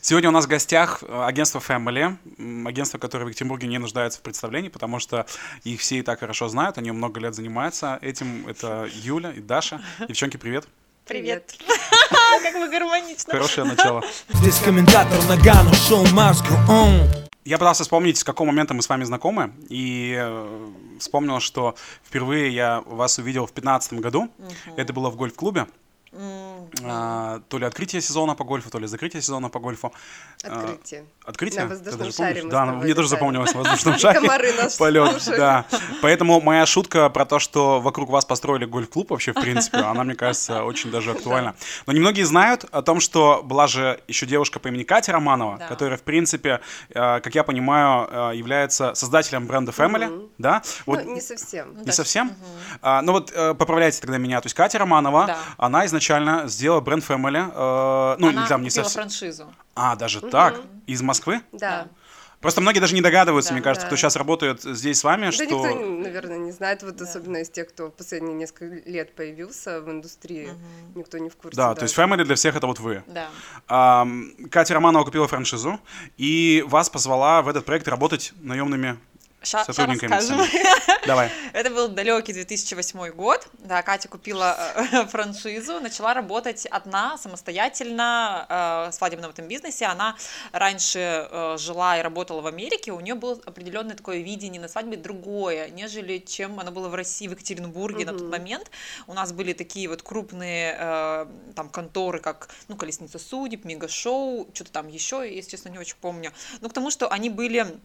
Сегодня у нас в гостях э, агентство Family, агентство, которое в Екатеринбурге не нуждается в представлении, потому что их все и так хорошо знают, они много лет занимаются этим. Это Юля и Даша. Девчонки, привет. Привет. Как вы гармонично. Хорошее начало. Здесь комментатор Нагано, шоу Маску, он. Я пытался вспомнить, с какого момента мы с вами знакомы, и э, вспомнил, что впервые я вас увидел в 2015 году. Это было в гольф-клубе. А, то ли открытие сезона по гольфу, то ли закрытие сезона по гольфу. А, Открытие. Открытие? На воздушном даже шаре Да, тобой мне тоже запомнилось на воздушном шаре. комары нас Полет, да. Поэтому моя шутка про то, что вокруг вас построили гольф-клуб вообще, в принципе, она, мне кажется, очень даже актуальна. Но немногие знают о том, что была же еще девушка по имени Катя Романова, которая, в принципе, э, как я понимаю, э, является создателем бренда Family, да? Ну, не совсем. не совсем? А, ну вот э, поправляйте тогда меня. То есть Катя Романова, она изначально сделала бренд Family. э, ну, Она там не совсем. франшизу. А, даже так? Из Москвы? Да. Просто многие даже не догадываются, Да. мне кажется, Да. кто сейчас работает здесь с вами, Да что... никто, наверное, не знает, вот особенно из тех, кто в последние несколько лет появился в индустрии, никто не в курсе. Да, то есть Family для всех это вот вы. Да. Ам, Катя Романова купила франшизу и вас позвала в этот проект работать наемными Ща, ща сотрудниками. расскажем. своими. Давай. Это был далекий 2008 год. Да, Катя купила э, франшизу, начала работать одна, самостоятельно э, в свадебном этом бизнесе. Она раньше э, жила и работала в Америке, у нее было определенное такое видение на свадьбе другое, нежели чем оно было в России, в Екатеринбурге на тот момент. У нас были такие вот крупные э, там конторы, как ну, Колесница судеб, Мега-шоу, что-то там еще, если честно, не очень помню. Но к тому, что они были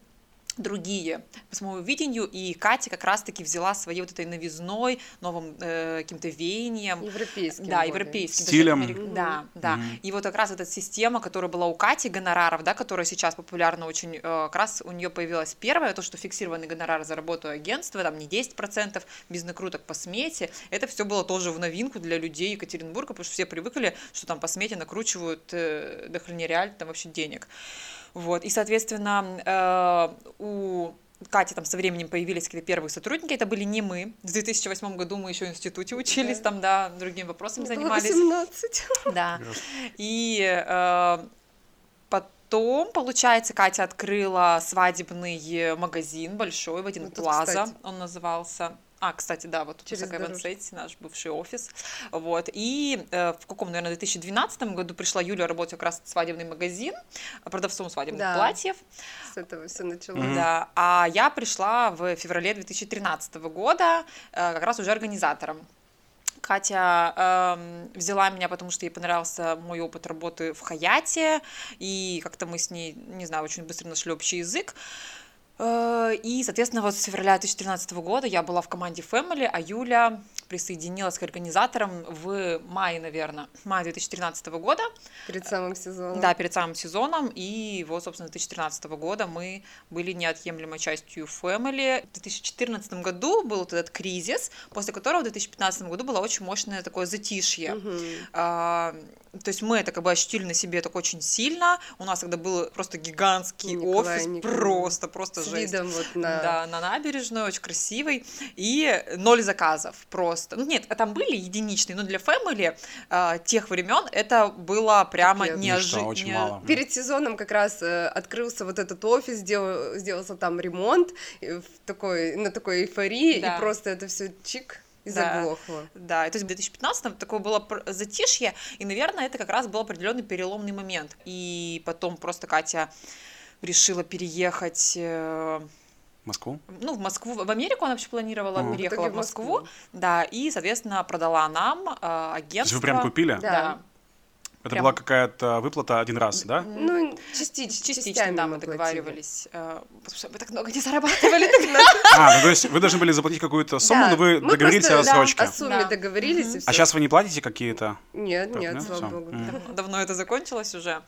другие по своему видению, и Катя как раз-таки взяла своей вот этой новизной, новым э, каким-то веянием, Европейским да, более. европейским. Стилем. даже Да, да. И вот как раз эта система, которая была у Кати, гонораров, да, которая сейчас популярна очень, э, как раз у нее появилась первая, то, что фиксированный гонорар за работу агентства, там не 10%, без накруток по смете. Это все было тоже в новинку для людей Екатеринбурга, потому что все привыкли, что там по смете накручивают э, до хрена реально там вообще денег. Вот, и, соответственно, э, у Кати там со временем появились какие-то первые сотрудники, это были не мы. В 2008 году мы еще в институте учились, там, да, другими вопросами Мне было занимались. 18. Да. И э, потом, получается, Катя открыла свадебный магазин большой в один Вот тут, плаза, кстати. он назывался. А, кстати, да, вот тут Через. Сити, наш бывший офис. Вот. И э, в каком, наверное, 2012 году пришла Юля работать как раз в свадебный магазин, продавцом свадебных Да. платьев. С этого все началось. Да. А я пришла в феврале 2013 года э, как раз уже организатором. Катя эм, взяла меня, потому что ей понравился мой опыт работы в Хаяте, и как-то мы с ней, не знаю, очень быстро нашли общий язык. Э, И, соответственно, вот с февраля 2013 года я была в команде Family, а Юля присоединилась к организаторам в мае, наверное, мая 2013 года. Перед самым сезоном. Да, перед самым сезоном. И вот, собственно, 2013 года мы были неотъемлемой частью Family. В 2014 году был вот этот кризис, после которого в 2015 году было очень мощное такое затишье. А, то есть мы это как бы ощутили на себе так очень сильно. У нас тогда был просто гигантский Николай офис, просто, просто С жесть. видом вот на... Да, на набережную, очень красивый. И ноль заказов просто. Ну, нет, там были единичные, но для Family э, тех времен это было прямо неожиданно. очень мало. Перед сезоном как раз э, открылся вот этот офис, сделал, сделался там ремонт э, в такой, на такой эйфории, Да. и просто это все чик и Да. заглохло. Да, и то есть в 2015 такое было затишье, и, наверное, это как раз был определенный переломный момент. И потом просто Катя решила переехать э, Москву? ну, в Москву, в Америку она вообще планировала. В переехала в в Москву, Москву. да, и, соответственно, продала нам э, То есть агентство. вы прям купили? Да. Да. Это Прям. была какая-то выплата один раз, да? Ну, частично, Частично, частями да, мы договаривались, э, потому что мы так много не зарабатывали. А, ну то есть вы должны были заплатить какую-то сумму, но вы договорились о да, рассрочке. о сумме договорились, А сейчас вы не платите какие-то? Нет, нет, слава богу. Давно, это закончилось уже.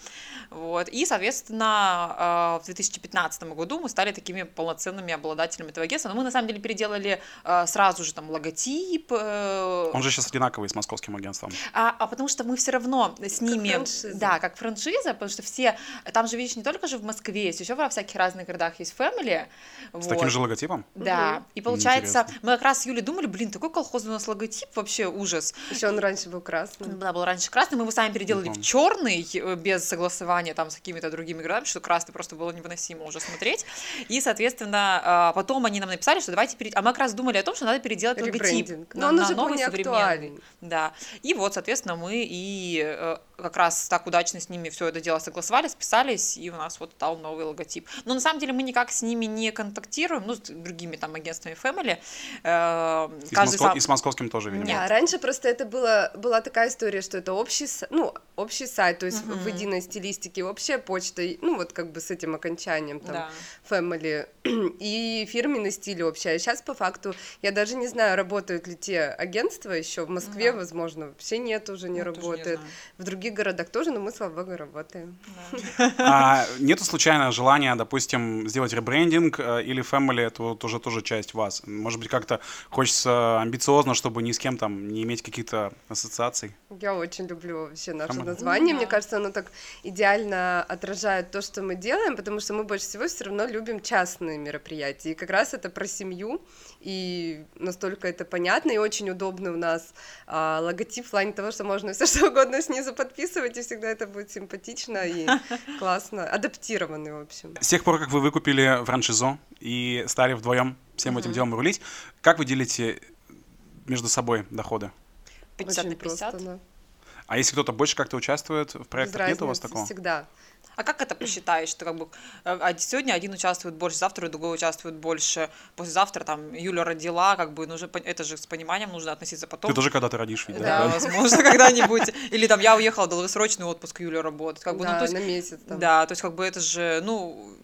Вот. И, соответственно, э, в 2015 году мы стали такими полноценными обладателями этого агентства. Но мы, на самом деле, переделали э, сразу же там логотип. Он же сейчас одинаковый с московским агентством. а, а потому что мы все равно с ними, франшиза. да, как франшиза, потому что все, там же, видишь, не только же в Москве есть, еще во всяких разных городах есть Family. С таким же логотипом? Да, и получается, Интересно. мы как раз с Юлей думали, блин, такой колхозный у нас логотип, вообще ужас. Еще он раньше был красный. Да, был раньше красный, мы его сами переделали в черный, э, без согласования там с какими-то другими городами, что красный просто было невыносимо уже смотреть. И, соответственно, а, потом они нам написали, что давайте перейти. А мы как раз думали о том, что надо переделать логотип Ребрендинг. на, Но он на уже был новый не современный. актуален. Да. И вот, соответственно, мы и э, как раз так удачно с ними все это дело согласовали, списались, и у нас вот стал новый логотип. Но на самом деле мы никак с ними не контактируем, ну, с другими там агентствами Family. Э, И с, Моско- сам- и с московским тоже, видимо. Нет. Да, раньше просто это было, была такая история, что это общий, ну, общий сайт, то есть в единой стилистике, общая почта, ну, вот как бы с этим окончанием, там, Да. family, и фирменный стиль общий. А сейчас, по факту, я даже не знаю, работают ли те агентства еще в Москве, Да. возможно, вообще нет, уже не Я тоже не работает. знаю. в других городах тоже, но мы, слава богу, работаем. А нету случайно желания, допустим, сделать ребрендинг э, или family, это вот уже тоже часть вас? Может быть, как-то хочется амбициозно, чтобы ни с кем там не иметь каких-то ассоциаций? Я очень люблю вообще Family. Название. Да. Мне кажется, оно так идеально отражает то, что мы делаем, потому что мы больше всего все равно любим частные мероприятия. И как раз это про семью, и настолько это понятно, и очень удобно у нас а, логотип в плане того, что можно все что угодно снизу подписывать, и всегда это будет симпатично и классно, адаптированный, в общем. С тех пор, как вы выкупили франшизу и стали вдвоем всем этим делом рулить, как вы делите между собой доходы? 50 на Очень 50. просто, да. А если кто-то больше как-то участвует в Без проектах, нет у вас разницы, такого? Всегда. А как это посчитаешь? Что как бы э, сегодня один участвует больше, завтра другой участвует больше, послезавтра там Юля родила, как бы нужно, это же с пониманием нужно относиться потом. Ты тоже когда-то родишь, видимо, Да, да? возможно, когда-нибудь. Или там я уехала, долгосрочный отпуск, Юля работает. Как бы, ну, Да, то есть, на месяц. там. да, то есть как бы это же, ну,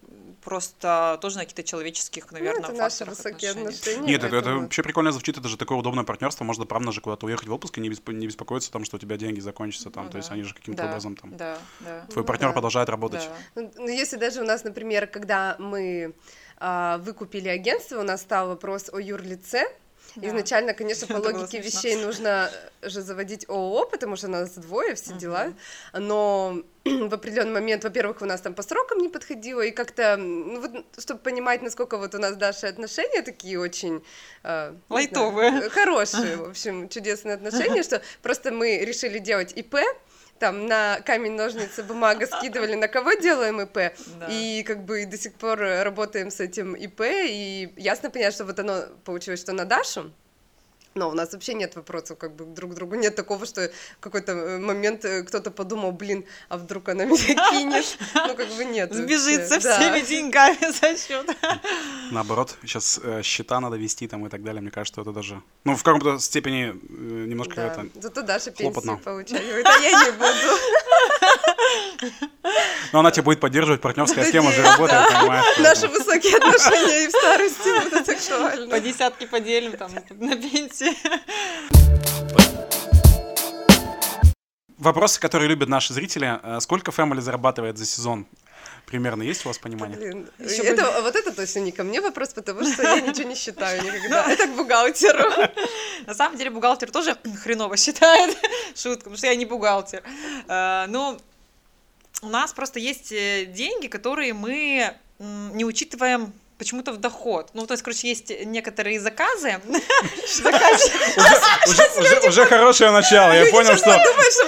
просто тоже на каких-то человеческих, Ну, наверное, это наши высокие отношений. отношения. Нет, это, это вообще прикольно звучит, это же такое удобное партнерство, можно правда же куда-то уехать в отпуск и не, беспо- не беспокоиться о том, что у тебя деньги закончатся там, Ну то есть да. они же каким-то Да, образом там... Да, да. Твой Ну партнер да. продолжает работать. да. Ну, ну, если даже у нас, например, когда мы а, выкупили агентство, у нас стал вопрос о юрлице. Да. Изначально, конечно, по логике вещей нужно же заводить ООО, потому что нас двое, все дела. Но в определенный момент, во-первых, у нас там по срокам не подходило, и как-то, ну, вот, чтобы понимать, насколько вот у нас дальше отношения такие очень... э, Лайтовые. знаю, хорошие, в общем, чудесные отношения, что просто мы решили делать ИП, там на камень, ножницы, бумага скидывали, на кого делаем ИП, Да. и как бы до сих пор работаем с этим ИП, и ясно понятно, что вот оно получилось, что на Дашу, но у нас вообще нет вопросов как бы друг к другу, нет такого, что в какой-то э, момент э, кто-то подумал, блин, а вдруг она меня кинет, ну как бы нет. Сбежит со вообще. Да. всеми деньгами за счет. Наоборот, сейчас э, счета надо вести там и так далее. Мне кажется, что это даже, ну, в каком-то степени э, немножко Да. это... Зато Даша хлопотно. пенсию получает, а я не буду. Но она тебя будет поддерживать, партнерская схема же работает, понимаешь? Наши высокие отношения и в старости будут актуальны. По десятке поделим там на пенсии. Вопросы, которые любят наши зрители. Э, Сколько Family зарабатывает за сезон? Примерно есть у вас понимание? Блин, Ещё это, вот это точно не ко мне вопрос, потому что я ничего не считаю никогда. Это к бухгалтеру. На самом деле бухгалтер тоже хреново считает. Шутка, потому что я не бухгалтер. Э, Ну, у нас просто есть э, деньги, которые мы не учитываем почему-то в доход. Ну, то есть, короче, есть некоторые заказы. Уже, хорошее начало. Я понял, что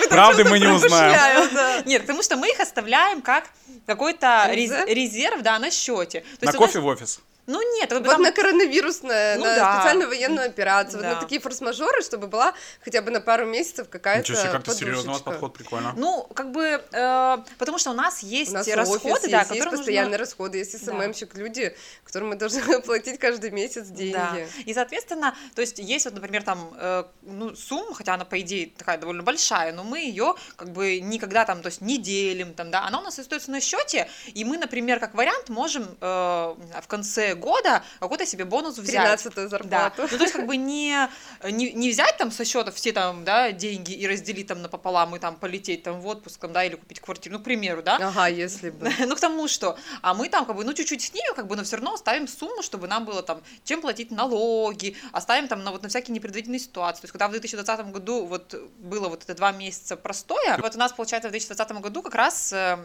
правды мы не узнаем. Нет, потому что мы их оставляем как какой-то резерв, да, на счете. На кофе в офис. Ну нет, вот Вот там- на коронавирусное, Ну на да. специальную военную операцию, вот Да. на такие форс-мажоры, чтобы была хотя бы на пару месяцев какая-то Ничего себе, как-то серьезно у вас подход, прикольно. Ну, как бы, э, потому что у нас есть У нас расходы, офис да, есть, есть которые постоянные нужно... расходы, есть Да. СММщик, люди, которым мы должны платить каждый месяц деньги. Да. И, соответственно, то есть есть вот, например, там, э, ну, сумма, хотя она, по идее, такая довольно большая, но мы ее как бы никогда там, то есть не делим, там, да, она у нас остается на счете, и мы, например, как вариант можем э, в конце конце года какой-то себе бонус взять. 13 Да. зарплату. Ну, то есть, как бы не, не, не взять там со счета все там, да, деньги и разделить там напополам и там полететь там в отпуск, там, да, или купить квартиру, ну, к примеру, да. Ага, если бы. Ну, к тому, что, а мы там, как бы, ну, чуть-чуть снимем, как бы, но все равно оставим сумму, чтобы нам было там, чем платить налоги, оставим там на вот на всякие непредвиденные ситуации. То есть, когда в 2020 году вот было вот это два месяца простое, вот у нас, получается, в 2020 году как раз э,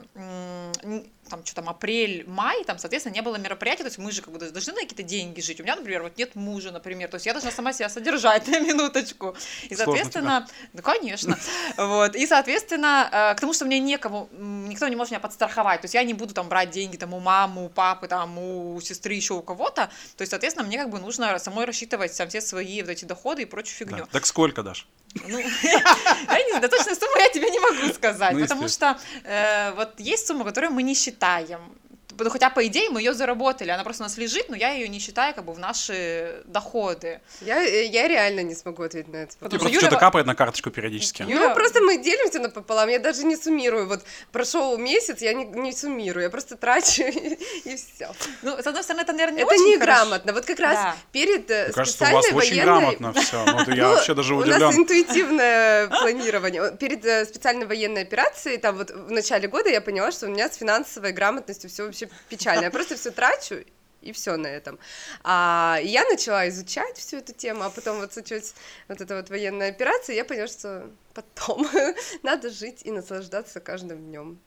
там, что там, апрель, май, там, соответственно, не было мероприятий, то есть мы же как бы должны на какие-то деньги жить. У меня, например, вот нет мужа, например, то есть я должна сама себя содержать на минуточку. И, соответственно, да, конечно. Вот. И, соответственно, э, к тому, что мне некому, никто не может меня подстраховать. То есть я не буду там брать деньги там у мамы, у папы, там, у сестры, еще у кого-то. То есть, соответственно, мне как бы нужно самой рассчитывать там все свои вот эти доходы и прочую фигню. Да. Так сколько, Даш? Ну, я не знаю, точно сумму я тебе не могу сказать, Ну, потому что э, вот есть сумма, которую мы не считаем. Ну, хотя, по идее, мы ее заработали, она просто у нас лежит, но я ее не считаю как бы в наши доходы. Я, э, я реально не смогу ответить на этот Потому Тебе просто Юля что-то капает на карточку периодически. Юля- Ну, просто мы делимся напополам, я даже не суммирую. Вот прошел месяц, я не, не суммирую, я просто трачу и, все. Ну, с одной стороны, это, наверное, не Это очень неграмотно. Вот как раз Да. перед э, Мне кажется, у вас специальной очень военной... грамотно все. Ну, это я Ну, вообще даже У нас удивлен. интуитивное планирование. Перед э, специальной военной операцией, там вот в начале года я поняла, что у меня с финансовой грамотностью все вообще печально. Я просто все трачу, и все на этом. А и я начала изучать всю эту тему, а потом вот случилась вот эта вот военная операция, и я поняла, что потом надо жить и наслаждаться каждым днем.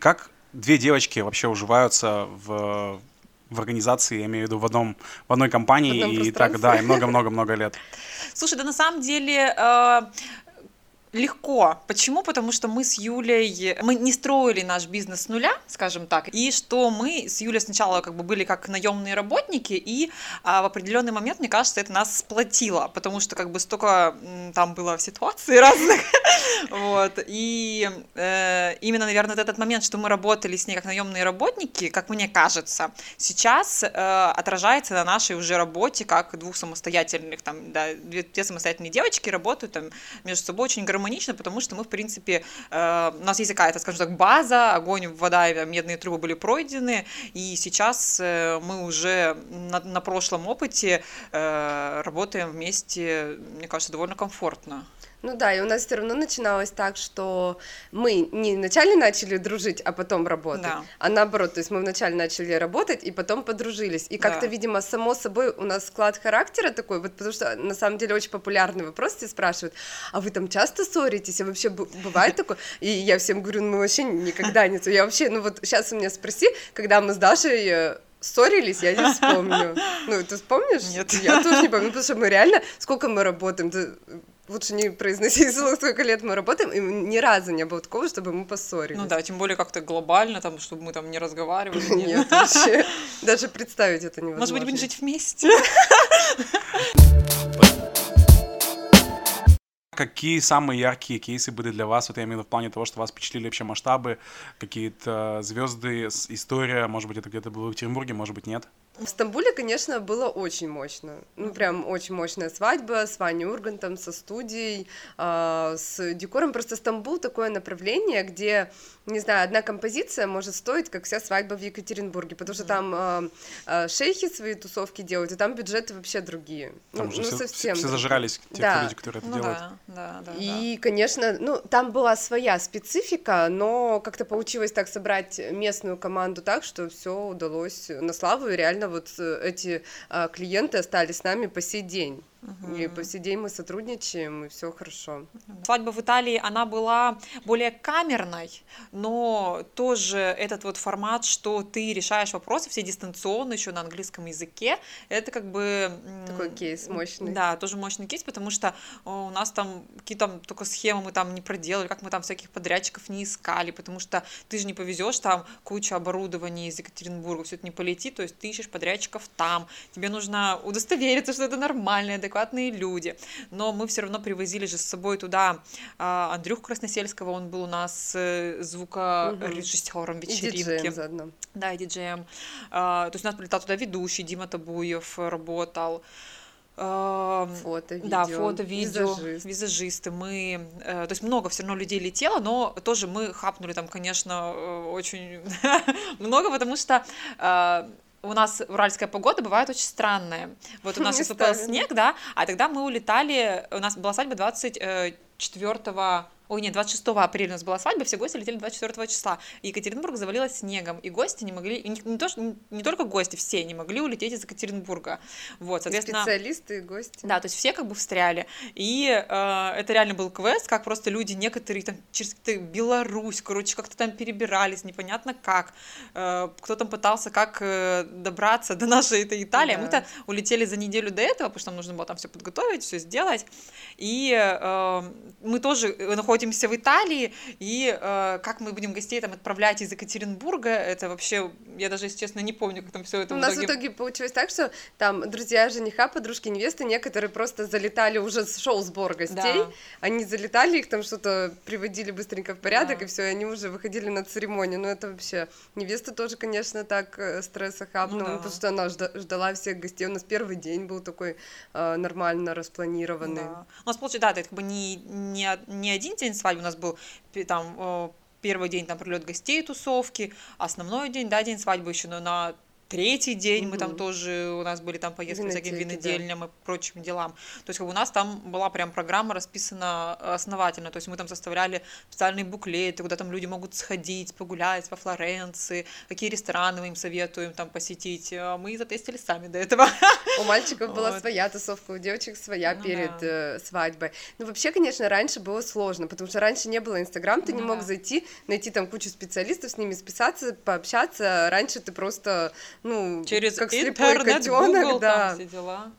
Как две девочки вообще уживаются в, в организации, я имею в виду в одном в одной компании В одном и так да, и много-много-много лет. Слушай, да на самом деле э, легко. Почему? Потому что мы с Юлей, мы не строили наш бизнес с нуля, скажем так, и что мы с Юлей сначала как бы были как наемные работники, и а, в определенный момент, мне кажется, это нас сплотило, потому что как бы столько там было ситуаций разных, вот, и э, именно, наверное, этот момент, что мы работали с ней как наемные работники, как мне кажется, сейчас э, отражается на нашей уже работе как двух самостоятельных, там, да, две самостоятельные девочки работают там между собой очень гармонично, потому что мы, в принципе, э, у нас есть какая-то, скажем так, база, огонь, вода и медные трубы были пройдены, и сейчас э, мы уже на, на прошлом опыте э, работаем вместе, мне кажется, довольно комфортно. Ну да, и у нас все равно начиналось так, что мы не вначале начали дружить, а потом работать, Да. а наоборот, то есть мы вначале начали работать и потом подружились. И как-то, Да. видимо, само собой у нас склад характера такой, вот потому что на самом деле очень популярный вопрос, все спрашивают, а вы там часто ссоритесь, а вообще бывает такое? И я всем говорю, ну мы вообще никогда не. Я вообще, ну вот сейчас у меня спроси, когда мы с Дашей э, ссорились, я не вспомню. Ну, ты вспомнишь? Нет. Я тоже не помню, потому что мы реально, сколько мы работаем, ты лучше не произноси, сколько лет мы работаем, и ни разу не было такого, чтобы мы поссорились. Ну да, тем более как-то глобально, там, чтобы мы там не разговаривали. не- Нет, вообще. Даже представить это невозможно. Может быть, будем жить вместе? Какие самые яркие кейсы были для вас, вот я имею в виду в плане того, что вас впечатлили вообще масштабы, какие-то звезды, с- история, может быть, это где-то было в Екатеринбурге, может быть, нет? В Стамбуле, конечно, было очень мощно. Ну, прям очень мощная свадьба с Ваней Ургантом, со студией, а, с декором. Просто Стамбул такое направление, где, не знаю, одна композиция может стоить, как вся свадьба в Екатеринбурге, потому что там а, а, шейхи свои тусовки делают, и там бюджеты вообще другие. Там ну, же ну, все, совсем все зажрались, те Да. люди, которые это Ну делают. да, да, да. да. И, конечно, ну, там была своя специфика, но как-то получилось так собрать местную команду так, что все удалось на славу, и реально вот э, эти а, клиенты остались с нами по сей день. И по сей день мы сотрудничаем, и все хорошо. Свадьба в Италии, она была более камерной, но тоже этот вот формат, что ты решаешь вопросы все дистанционно, еще на английском языке, это как бы... Такой кейс мощный. Да, тоже мощный кейс, потому что о, у нас там какие-то там только схемы мы там не проделали, как мы там всяких подрядчиков не искали, потому что ты же не повезешь там кучу оборудования из Екатеринбурга, все это не полетит, то есть ты ищешь подрядчиков там, тебе нужно удостовериться, что это нормальные, адекватные люди, но мы все равно привозили же с собой туда а, Андрюху Красносельского, он был у нас э, звукорежиссером И вечеринки. диджеем заодно. Да, и диджеем. А, то есть у нас прилетал туда ведущий, Дима Табуев работал. Э, Фото, видео. Да, фото, видео, визажист. визажисты. Мы, э, то есть много все равно людей летело, но тоже мы хапнули там, конечно, э, очень много, потому что э, у нас уральская погода бывает очень странная. Вот у нас сейчас выпал снег, да, а тогда мы улетали, у нас была свадьба 24 Ой, нет, 26 апреля у нас была свадьба, все гости летели 24 числа. И Екатеринбург завалилось снегом, и гости не могли, и не, не то, что- не только гости, все не могли улететь из Екатеринбурга. Вот, И соответственно... специалисты и гости. Да, то есть все как бы встряли. И э, это реально был квест, как просто люди некоторые там через Беларусь, короче, как-то там перебирались, непонятно как. Э, кто там пытался как э, добраться до нашей этой Италии. Да. Мы-то улетели за неделю до этого, потому что нам нужно было там все подготовить, все сделать. И э, мы тоже находимся в Италии, и э, как мы будем гостей там отправлять из Екатеринбурга, это вообще, я даже, если честно, не помню, как там все это У нас в итоге получилось так, что там друзья жениха, подружки невесты, некоторые просто залетали уже с шел сбор гостей, Да. они залетали, их там что-то приводили быстренько в порядок, Да. и все, они уже выходили на церемонию. Ну это вообще невеста тоже, конечно, так э, стресса хапнула, Ну да. потому что она жда- ждала всех гостей. У нас первый день был такой э, нормально распланированный. Да. У нас получается, да, это как бы не, не, не один день свадьбы, у нас был там э, первый день там прилет гостей, тусовки, основной день, да, день свадьбы еще, но на третий день мы там тоже, у нас были там поездки по всяким Винотеки, да. винодельням и прочим делам. То есть как бы у нас там была прям программа расписана основательно, то есть мы там составляли специальные буклеты, куда там люди могут сходить, погулять по Флоренции, какие рестораны мы им советуем там посетить. А Мы затестили сами до этого. У мальчиков была Вот. своя тусовка, у девочек своя Ну перед да. э, свадьбой. Ну, вообще, конечно, раньше было сложно, потому что раньше не было Инстаграм, ты не Ну мог да. зайти, найти там кучу специалистов, с ними списаться, пообщаться. Раньше ты просто, ну, Через как слепой интернет, котенок, Google, да. там все дела.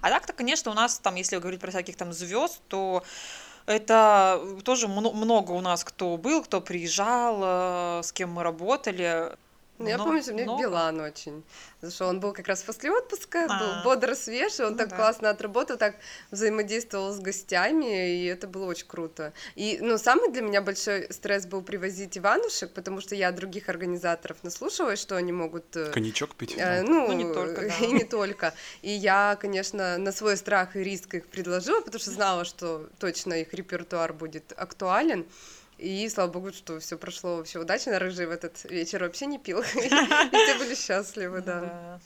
А так-то, конечно, у нас там, если говорить про всяких там звезд, то это тоже мно- много у нас кто был, кто приезжал, э, с кем мы работали. Ну, я Мно- помню, что мне много. Билан очень зашел. Он был как раз после отпуска, А. был бодро свежий, он Ну так да. классно отработал, так взаимодействовал с гостями, и это было очень круто. И, ну, самый для меня большой стресс был привозить Иванушек, потому что я других организаторов наслушалась, что они могут... э, Коньячок пить. Э, Ну, Ну, не только, да. и не только. И я, конечно, на свой страх и риск их предложила, потому что знала, что точно их репертуар будет актуален. И слава богу, что все прошло вообще удачно. Рыжий в этот вечер вообще не пил. И все были счастливы, да.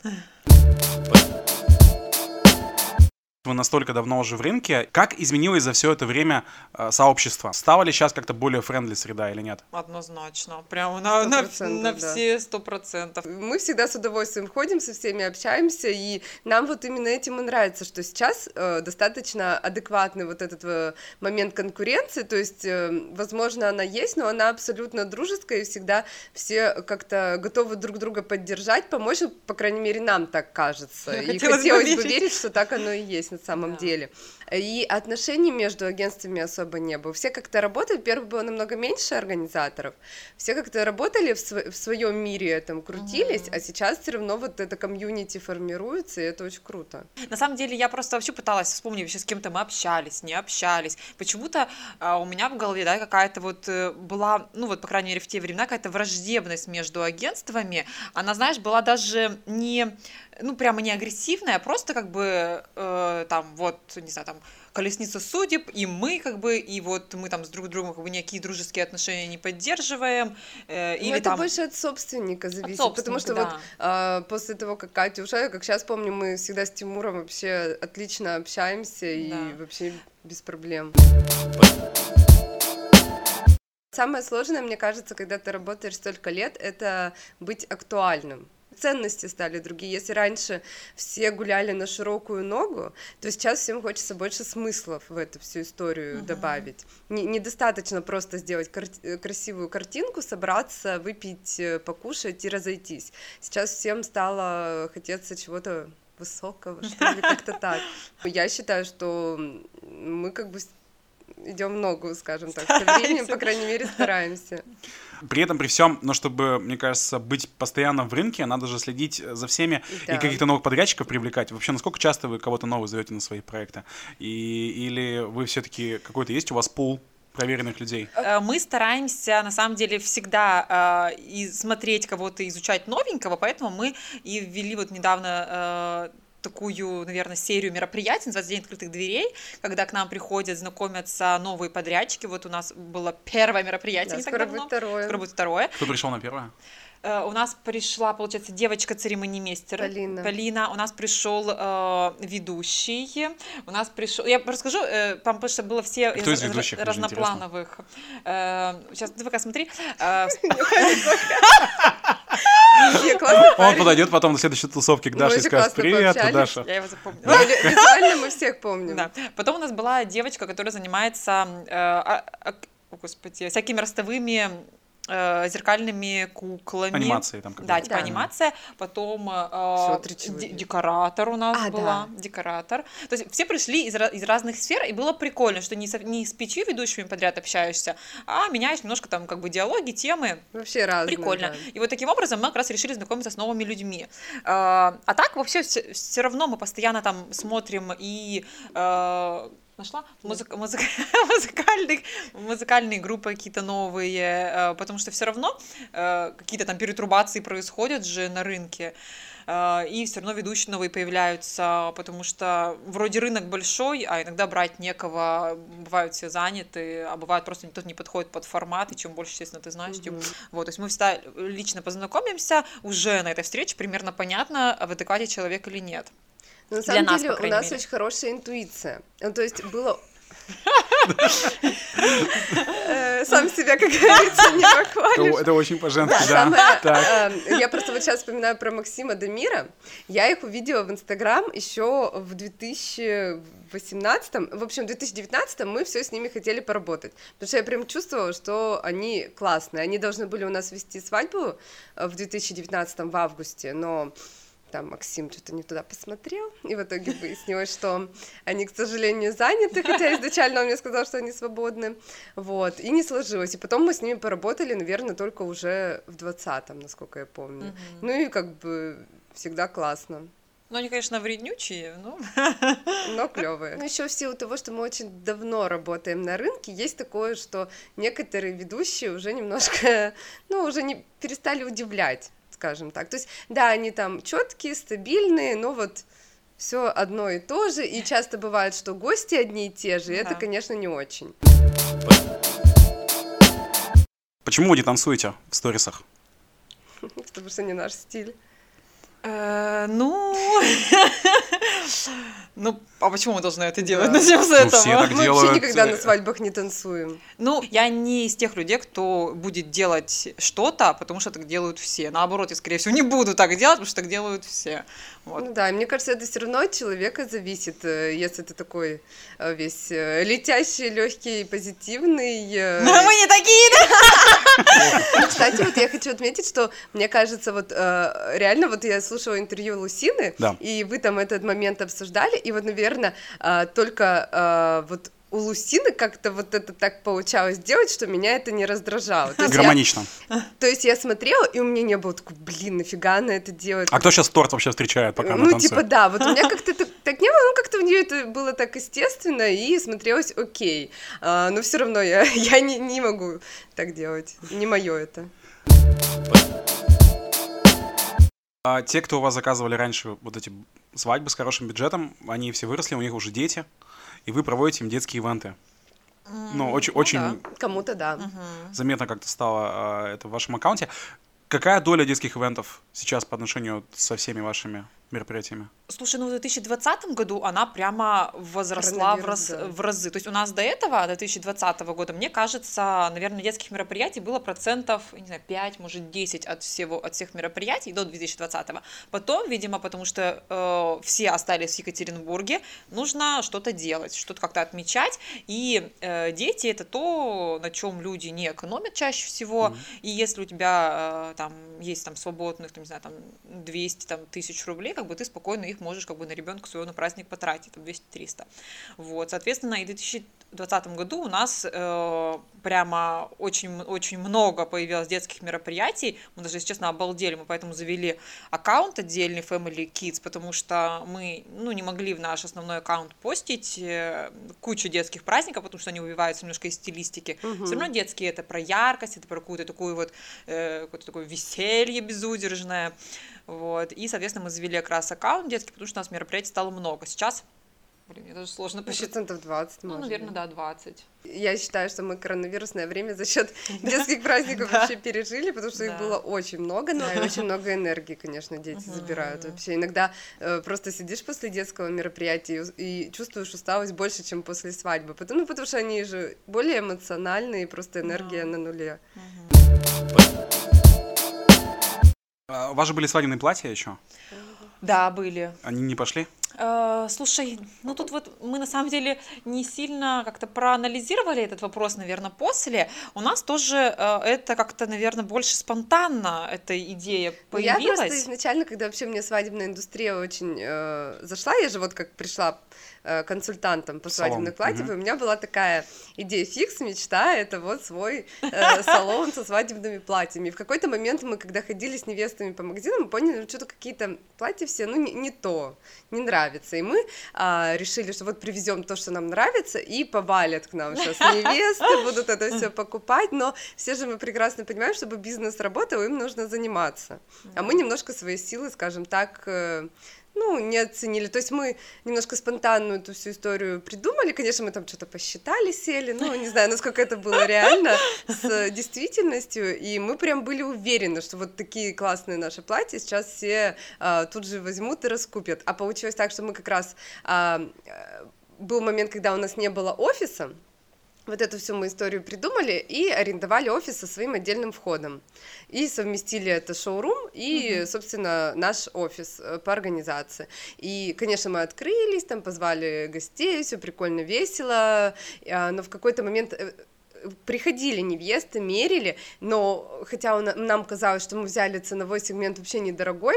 Вы настолько давно уже в рынке. Как изменилось за все это время э, сообщество? Стало ли сейчас как-то более friendly среда или нет? Однозначно. Прям на, на, на да. все сто процентов. Мы всегда с удовольствием ходим, со всеми общаемся, и нам вот именно этим и нравится, что сейчас э, достаточно адекватный вот этот э, момент конкуренции, то есть, э, возможно, она есть, но она абсолютно дружеская, и всегда все как-то готовы друг друга поддержать, помочь, по крайней мере, нам так кажется. И Хотелось бы хотелось бы верить, что так оно и есть на самом Да. деле. И отношений между агентствами особо не было. Все как-то работали, первых было намного меньше организаторов, все как-то работали в, сво- в своем мире, там, крутились, а сейчас все равно вот это комьюнити формируется, и это очень круто. На самом деле я просто вообще пыталась вспомнить, вообще с кем-то мы общались, не общались. Почему-то а, у меня в голове, да, какая-то вот э, была, ну вот, по крайней мере, в те времена какая-то враждебность между агентствами. Она, знаешь, была даже не, ну, прямо не агрессивная, а просто как бы э, там вот, не знаю, там колесница судеб, и мы как бы, и вот мы там с друг другом как бы никакие дружеские отношения не поддерживаем, э, Но или Ну, это там... больше от собственника зависит, собственника, потому что да. вот а, после того, как Катя ушла, как сейчас помню, мы всегда с Тимуром вообще отлично общаемся и Да. вообще без проблем. Самое сложное, мне кажется, когда ты работаешь столько лет, это быть актуальным. Ценности стали другие. Если раньше все гуляли на широкую ногу, то сейчас всем хочется больше смыслов в эту всю историю Мгм. добавить. Не- недостаточно просто сделать кар- красивую картинку, собраться, выпить, э, покушать и разойтись. Сейчас всем стало хотеться чего-то высокого, что ли, как-то так. Я считаю, что мы как бы идем ногу, скажем так, со временем, Стараемся. по крайней мере, стараемся. При этом, при всем, но чтобы, мне кажется, быть постоянно в рынке, надо же следить за всеми Да. и каких-то новых подрядчиков привлекать. Вообще, насколько часто вы кого-то нового зовете на свои проекты? И, или вы все-таки какой-то есть у вас пул проверенных людей? Э, Мы стараемся, на самом деле, всегда э, и смотреть кого-то, изучать новенького, поэтому мы и ввели вот недавно э, такую, наверное, серию мероприятий, называется День открытых дверей, когда к нам приходят, знакомятся новые подрядчики. Вот у нас было первое мероприятие Да, не так скоро давно. будет второе. Скоро будет второе. Кто пришел на первое? Э, У нас пришла, получается, девочка-церемонимейстер. Полина. Полина. У нас пришел э, ведущий. У нас пришел... Я расскажу, э, там потому что было все Кто из ведущих? Разноплановых. Э, сейчас, ты пока смотри. Э, Он подойдет потом на следующей тусовке к Даше и скажет «Привет, пообщались». Даша». я его запомнила. Визуально мы всех помним. Да. Потом у нас была девочка, которая занимается, э, а- а- о, господи, всякими ростовыми э, зеркальными куклами. Анимации там Да, какая-то. типа Да. анимация. Потом э, декоратор у нас А, была. Декоратор. То есть все пришли из, из разных сфер, и было прикольно, что не, со- не с пятью ведущими подряд общаешься, а меняешь немножко там как бы диалоги, темы. Вообще разные. Прикольно. да. И вот таким образом мы как раз решили знакомиться с новыми людьми. А а так вообще все, равно мы постоянно там смотрим и э, нашла музык- музык- музыкальных, музыкальные группы какие-то новые, э, потому что все равно э, какие-то там перетрубации происходят же на рынке. э, И все равно ведущие новые появляются, потому что вроде рынок большой, а иногда брать некого, бывают все заняты, а бывает просто никто не подходит под формат, и чем больше, естественно, ты знаешь, тем вот, то есть мы всегда лично познакомимся, уже на этой встрече примерно понятно, в адеквате человек или нет. Но на Для самом нас, деле у нас мере. очень хорошая интуиция. Ну, то есть было... Э, Сам себя, как говорится, не похвалишь. это очень по-женски, да. Э, я просто вот сейчас вспоминаю про Максима Дамира. Я их увидела в Инстаграм еще в 2018, в общем, в 2019 мы все с ними хотели поработать. Потому что я прям чувствовала, что они классные. Они должны были у нас вести свадьбу э, в 2019 в августе, но там Максим что-то не туда посмотрел, и в итоге выяснилось, что они, к сожалению, заняты, хотя изначально он мне сказал, что они свободны, вот, и не сложилось, и потом мы с ними поработали, наверное, только уже в 20-м, насколько я помню, ну и как бы всегда классно. Ну, они, конечно, вреднючие, но... но клевые. Ну, еще в силу того, что мы очень давно работаем на рынке, есть такое, что некоторые ведущие уже немножко, ну, уже не перестали удивлять, скажем так. То есть, да, они там четкие, стабильные, но вот все одно и то же, и часто бывает, что гости одни и те же, и это, Да. конечно, не очень. Почему вы не танцуете в сторисах? Потому что не наш стиль. Э, Ну... Ну, а почему мы должны это делать? Да. Начнем с Ну, этого. все так Мы вообще делают. никогда э, на свадьбах не танцуем. Ну, я не из тех людей, кто будет делать что-то, потому что так делают все. Наоборот, я, скорее всего, не буду так делать, потому что так делают все. Вот. Ну да, и мне кажется, это все равно от человека зависит, э, если ты такой э, весь э, летящий, легкий, позитивный. э, Мы не такие, да? Кстати, вот я хочу отметить, что мне кажется, вот реально, вот я слушала интервью Лусины, Да. и вы там этот момент обсуждали, и вот, наверное, э, только э, вот у Лусины как-то вот это так получалось сделать, что меня это не раздражало. То есть, я, Гармонично. то есть я смотрела, и у меня не было такой, блин, нафига она это делает? А кто сейчас торт вообще встречает, пока ну, типа, да, вот у меня как-то так, так не было, ну, как-то у нее это было так естественно и смотрелось окей. А, но все равно я, я не, не могу так делать. Не мое это. А те, кто у вас заказывали раньше вот эти свадьбы с хорошим бюджетом, они все выросли, у них уже дети, и вы проводите им детские ивенты. Ну, очень, очень да. Кому-то да. заметно как-то стало а, это в вашем аккаунте. Какая доля детских ивентов сейчас по отношению со всеми вашими мероприятиями? Слушай, ну в 2020 году она прямо возросла в, раз, да. в разы. То есть у нас до этого, до 2020 года, мне кажется, наверное, детских мероприятий было процентов, не знаю, 5, может, 10 от, всего, от всех мероприятий до 2020. Потом, видимо, потому что э, все остались в Екатеринбурге, нужно что-то делать, что-то как-то отмечать. И э, дети это то, на чем люди не экономят чаще всего. И если у тебя э, там есть там свободных, там, не знаю, там 200 там, тысяч рублей, как бы ты спокойно их можешь как бы на ребенка своего на праздник потратить, там 200-300. Вот, соответственно, и в 2020 году у нас э, прямо очень, очень много появилось детских мероприятий. Мы даже, если честно, обалдели. Мы поэтому завели аккаунт отдельный Family Kids, потому что мы ну, не могли в наш основной аккаунт постить э, кучу детских праздников, потому что они убиваются немножко из стилистики. Все равно детские это про яркость, это про какую-то такую вот э, какое-то такое веселье безудержное. Вот. И, соответственно, мы завели как раз аккаунт детский, потому что у нас мероприятий стало много. Сейчас Блин, мне даже сложно Ну, посчитать. Процентов 20, Ну, наверное, быть. да, 20. Я считаю, что мы коронавирусное время за счет детских праздников вообще пережили, потому что их было очень много, но и очень много энергии, конечно, дети забирают вообще. Иногда э, просто сидишь после детского мероприятия и, чувствуешь усталость больше, чем после свадьбы. Потому, ну, потому что они же более эмоциональные, и просто энергия на нуле. А, У вас же были свадебные платья еще? Да, были. Они не пошли? Э, Слушай, ну тут вот мы на самом деле не сильно как-то проанализировали этот вопрос, наверное, после. У нас тоже э, это как-то, наверное, больше спонтанно эта идея Ну, Я появилась. просто изначально, когда вообще мне свадебная индустрия очень э, зашла, я же вот как пришла консультантом по платьям, мгм. и у меня была такая идея фикс, мечта, это вот свой э, салон со свадебными платьями. И в какой-то момент мы, когда ходили с невестами по магазинам, мы поняли, ну, что-то какие-то платья все, ну, не, не то, не нравится. И мы а, решили, что вот привезем то, что нам нравится, и повалят к нам сейчас невесты, будут это все покупать, но все же мы прекрасно понимаем, чтобы бизнес работал, им нужно заниматься. А мы немножко свои силы, скажем так, э, ну, не оценили. То есть мы немножко спонтанную эту всю историю придумали. Конечно, мы там что-то посчитали, сели, ну, не знаю, насколько это было реально с действительностью. И мы прям были уверены, что вот такие классные наши платья сейчас все а, тут же возьмут и раскупят. А получилось так, что мы как раз... а, э, был момент, когда у нас не было офиса, вот эту всю мы историю придумали и арендовали офис со своим отдельным входом. И совместили это шоурум и, собственно, наш офис э, по организации. И, конечно, мы открылись, там позвали гостей, все прикольно, весело, а, но в какой-то момент э, приходили невесты, мерили, но хотя он- нам казалось, что мы взяли ценовой сегмент вообще недорогой,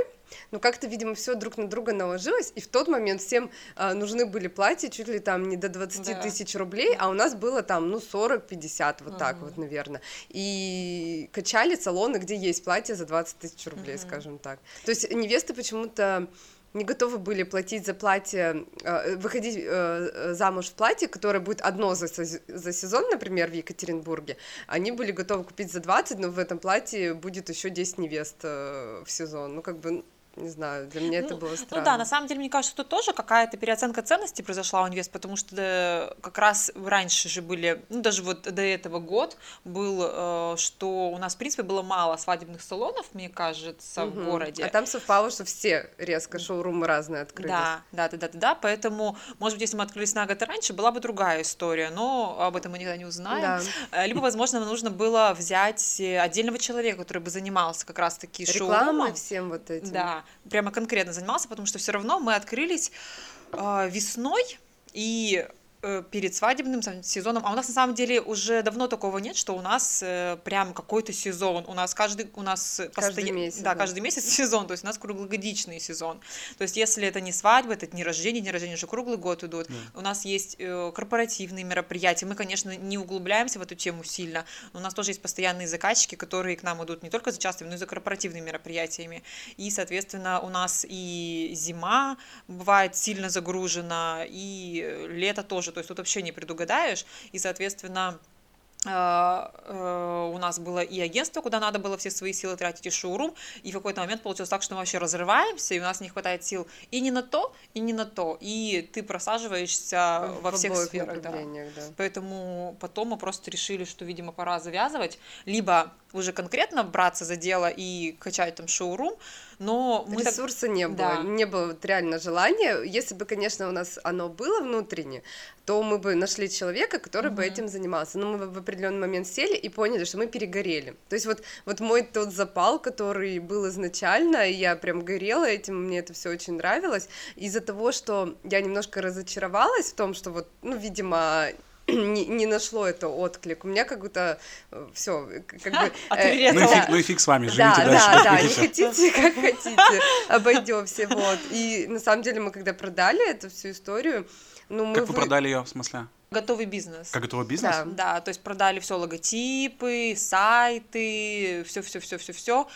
но как-то, видимо, все друг на друга наложилось, и в тот момент всем а, нужны были платья чуть ли там не до 20 Да. тысяч рублей, а у нас было там, ну, 40-50, вот так вот, наверное. И качали салоны, где есть платье за 20 тысяч рублей, скажем так. То есть невесты почему-то не готовы были платить за платье, э, выходить э, э, замуж в платье, которое будет одно за, за сезон, например, в Екатеринбурге. Они были готовы купить за 20, но в этом платье будет еще 10 невест в сезон. Ну, как бы, не знаю, для меня это Ну, было Ну странно. да, на самом деле, мне кажется, тут тоже какая-то переоценка ценностей произошла у невест, потому что э, как раз раньше же были, ну даже вот до этого год был, э, что у нас, в принципе, было мало свадебных салонов, мне кажется, в Мгм. городе. А там совпало, что все резко шоурумы разные открылись. Да, да, да, да, да, да, поэтому, может быть, если мы открылись на год раньше, была бы другая история, но об этом мы никогда не узнаем. Да. Э, Либо, возможно, нужно было взять отдельного человека, который бы занимался как раз-таки Рекламой шоурумом. всем вот этим. Да, прямо конкретно занимался, потому что все равно мы открылись э, весной и перед свадебным сезоном, а у нас на самом деле уже давно такого нет, что у нас э, прям какой-то сезон, у нас каждый, у нас э, Каждый постоя- месяц, да, да. каждый месяц сезон, то есть у нас круглогодичный сезон, то есть если это не свадьба, это дни рождения, дни рождения уже круглый год идут, у нас есть э, корпоративные мероприятия, мы, конечно, не углубляемся в эту тему сильно, но у нас тоже есть постоянные заказчики, которые к нам идут не только за частными, но и за корпоративными мероприятиями, и, соответственно, у нас и зима бывает сильно загружена, и э, лето тоже, то есть тут вообще не предугадаешь, и, соответственно, э, э, у нас было и агентство, куда надо было все свои силы тратить, и шоурум, и в какой-то момент получилось так, что мы вообще разрываемся, и у нас не хватает сил и не на то, и не на то, и ты просаживаешься во в всех обоих сферах. да. да. Поэтому потом мы просто решили, что, видимо, пора завязывать, либо уже конкретно браться за дело и качать там шоурум, но мы Ресурса не было, Да. не было вот реально желания. Если бы, конечно, у нас оно было внутренне, то мы бы нашли человека, который бы этим занимался. Но мы в определенный момент сели и поняли, что мы перегорели. То есть вот, вот мой тот запал, который был изначально, я прям горела этим, мне это все очень нравилось. Из-за того, что я немножко разочаровалась в том, что вот, ну, видимо, не, не нашло это отклик. У меня как будто все, как бы... э, Ответ. Ну и, фиг, ну и фиг с вами, живите Да, дальше, да, как да, не хотите. хотите, как хотите, обойдемся, вот. И на самом деле мы когда продали эту всю историю, ну мы Как вы вы- продали ее, в смысле? Готовый бизнес. Как готовый бизнес? Да. Да, то есть продали все логотипы, сайты, все, все, все, все, все.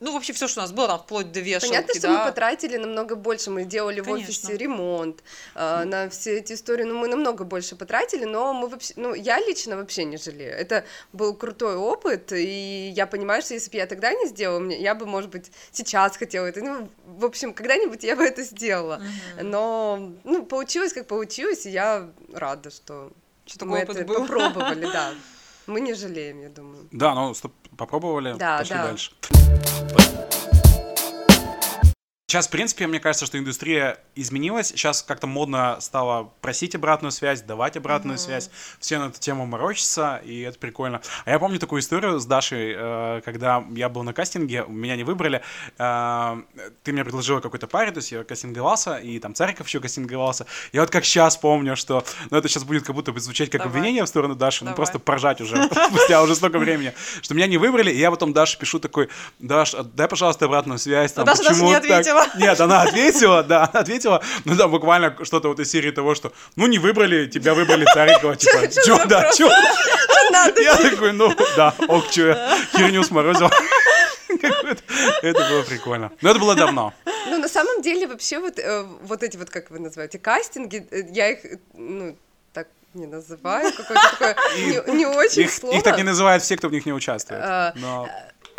Ну, вообще все, что у нас было, там, вплоть до вешалки. Понятно, что да. мы потратили намного больше. Мы делали в Конечно. офисе ремонт э, на все эти истории. Ну, мы намного больше потратили, но мы вообще, ну, я лично вообще не жалею. Это был крутой опыт, и я понимаю, что если бы я тогда не сделала, мне, я бы, может быть, сейчас хотела это. Ну, в общем, когда-нибудь я бы это сделала. Но, ну, получилось, как получилось, и я рада, что, Что мы это был. попробовали, да. Мы не жалеем, я думаю. Да, ну стоп, попробовали, Да, пошли да. дальше. Сейчас, в принципе, мне кажется, что индустрия изменилась. Сейчас как-то модно стало просить обратную связь, давать обратную связь. Все на эту тему морочатся, и это прикольно. А я помню такую историю с Дашей, э, когда я был на кастинге, меня не выбрали. э, Ты мне предложила какой-то паре, то есть я кастинговался, и там Цариков еще кастинговался. Я вот как сейчас помню, что... Ну, это сейчас будет как будто бы звучать как Давай. обвинение в сторону Даши, ну Давай. просто поржать уже спустя уже столько времени, что меня не выбрали, и я потом Даше пишу такой, Даш, а дай, пожалуйста, обратную связь. Там, почему так?» Ответила. Нет, она ответила, да, она ответила, ну да, буквально что-то вот из серии того, что, ну не выбрали, тебя выбрали Царикова, типа, чё, да, чё? Я такой, ну да, ок, чё я херню сморозил. Это было прикольно. Но это было давно. Ну, на самом деле, вообще, вот, э, вот эти вот, как вы называете, кастинги, э, я их, ну, так не называю, какое-то такое не, не очень Их, слово. их так не называют все, кто в них не участвует. А, Но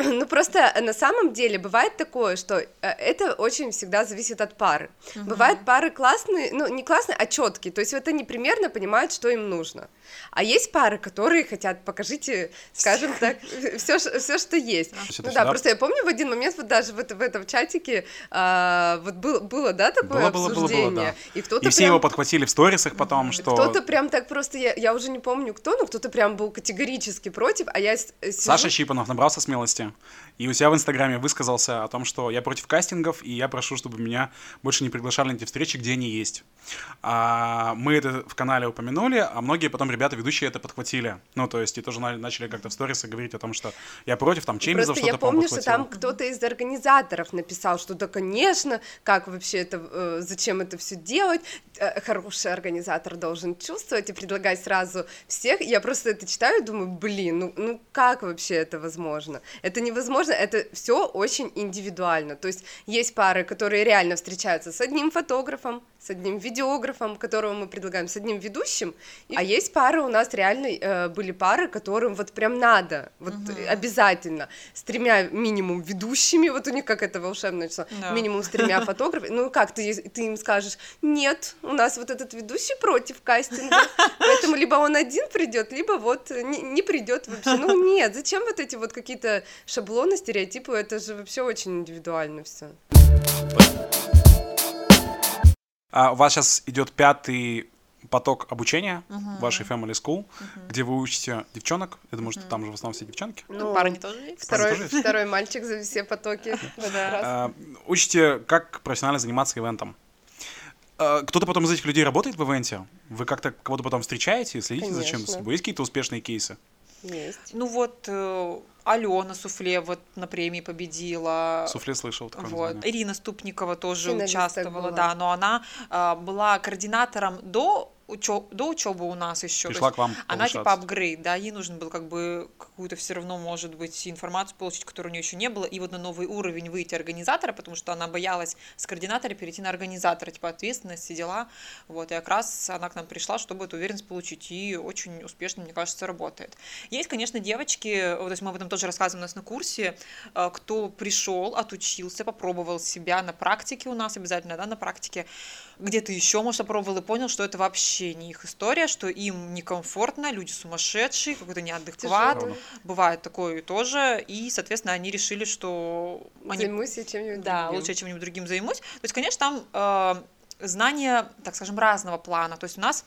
Ну, просто э, на самом деле бывает такое, что э, это очень всегда зависит от пары. Бывают пары классные, ну, не классные, а четкие, то есть вот они примерно понимают, что им нужно. А есть пары, которые хотят, покажите, скажем так, все, все что есть. это Ну да, просто я помню в один момент, вот даже вот в этом чатике, а, вот было, было, да, такое Было, было, было, было, обсуждение, да. и кто-то и все прям- его подхватили в сторисах потом, что... Кто-то прям так просто, я, я уже не помню кто, но кто-то прям был категорически против, а я с- сижу... Саша Щипанов набрался смелости и у себя в Инстаграме высказался о том, что я против кастингов, и я прошу, чтобы меня больше не приглашали на эти встречи, где они есть. А, мы это в канале упомянули, а многие потом ребята, ведущие, это подхватили. Ну, то есть, и тоже на- начали как-то в сторисы говорить о том, что я против, там, Чеймизов Просто что-то, я помню, что там кто-то из организаторов написал, что да, конечно, как вообще это, э, зачем это все делать, Э, хороший организатор должен чувствовать и предлагать сразу всех. Я просто это читаю и думаю, блин, ну, ну как вообще это возможно? Это невозможно, это все очень индивидуально. То есть есть пары, которые реально встречаются с одним фотографом, с одним видеографом, которого мы предлагаем, с одним ведущим, и- а есть пары у нас реально э, были пары, которым вот прям надо, вот обязательно с тремя минимум ведущими, вот у них как это волшебное число, Да. минимум с тремя фотографами. Ну как ты, ты им скажешь, нет, у нас вот этот ведущий против кастинга, поэтому либо он один придет, либо вот не, не придет вообще. Ну нет, зачем вот эти вот какие-то шаблоны, стереотипы, это же вообще очень индивидуально все. А, у вас сейчас идет пятый поток обучения в вашей Family School, где вы учите девчонок. Я думаю, что там же в основном все девчонки. Ну, Парни тоже есть? Второй, тоже есть? второй мальчик за все потоки. А, учите, как профессионально заниматься ивентом. А, Кто-то потом из этих людей работает в ивенте? Вы как-то кого-то потом встречаете, следите за чем? Конечно. Есть какие-то успешные кейсы? Есть. Ну вот э, Алена Суфле вот на премии победила. Суфле слышал такое Вот. название. Ирина Ступникова тоже Финалисток участвовала, была. да, но она а, была координатором до учё- до учебы у нас еще. Пришла к вам Она типа апгрейд, да, ей нужно было как бы какую-то все равно, может быть, информацию получить, которой у нее еще не было, и вот на новый уровень выйти организатора, потому что она боялась с координатора перейти на организатора, типа ответственность, все дела. Вот, и как раз она к нам пришла, чтобы эту уверенность получить, и очень успешно, мне кажется, работает. Есть, конечно, девочки, вот, то есть мы об этом тоже рассказываем у нас на курсе, э, кто пришел, отучился, попробовал себя на практике у нас обязательно, да, на практике, где-то еще, может, попробовал и понял, что это вообще не их история, что им некомфортно, люди сумасшедшие, какой-то неадекват. Тяжело. Бывает такое тоже. И, соответственно, они решили, что они Займусь я чем-нибудь да, другим. лучше чем-нибудь другим займусь. То есть, конечно, там э, знания, так скажем, разного плана. То есть у нас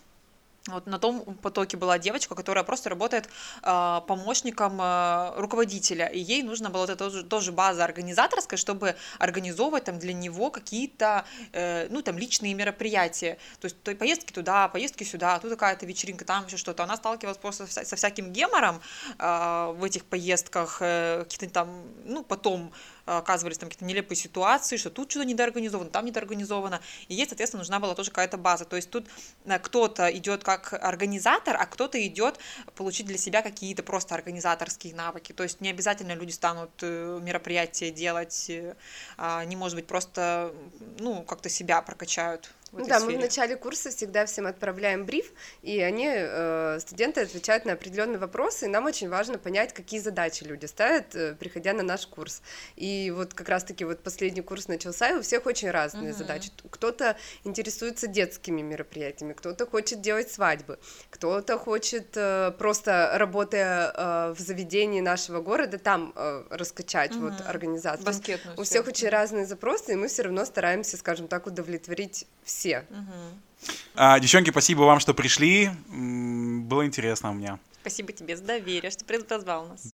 вот на том потоке была девочка, которая просто работает э, помощником э, руководителя, и ей нужно было вот это тоже, тоже база организаторская, чтобы организовывать там для него какие-то, э, ну, там, личные мероприятия, то есть то, поездки туда, поездки сюда, тут какая-то вечеринка, там еще что-то. Она сталкивалась просто со, всяким гемором э, в этих поездках, э, каких-то там, ну, потом оказывались там какие-то нелепые ситуации, что тут что-то недоорганизовано, там недоорганизовано. И ей, соответственно, нужна была тоже какая-то база. То есть тут э, кто-то идет как организатор, а кто-то идет получить для себя какие-то просто организаторские навыки. То есть не обязательно люди станут э, мероприятия делать, э, а, не может быть просто, ну, как-то себя прокачают в этой да, сфере. мы в начале курса всегда всем отправляем бриф, и они, э, студенты, отвечают на определенные вопросы, и нам очень важно понять, какие задачи люди ставят, э, приходя на наш курс. И вот как раз-таки вот последний курс начался, и у всех очень разные Мгм. задачи. Кто-то интересуется детскими мероприятиями, кто-то хочет делать свадьбы, кто-то хочет э, просто работая э, в заведении нашего города там э, раскачать вот Мгм. организацию. Банкетную У всех очень разные запросы, и мы все равно стараемся, скажем так, удовлетворить все все. А, девчонки, спасибо вам, что пришли. Было интересно у меня. Спасибо тебе за доверие, что позвал нас.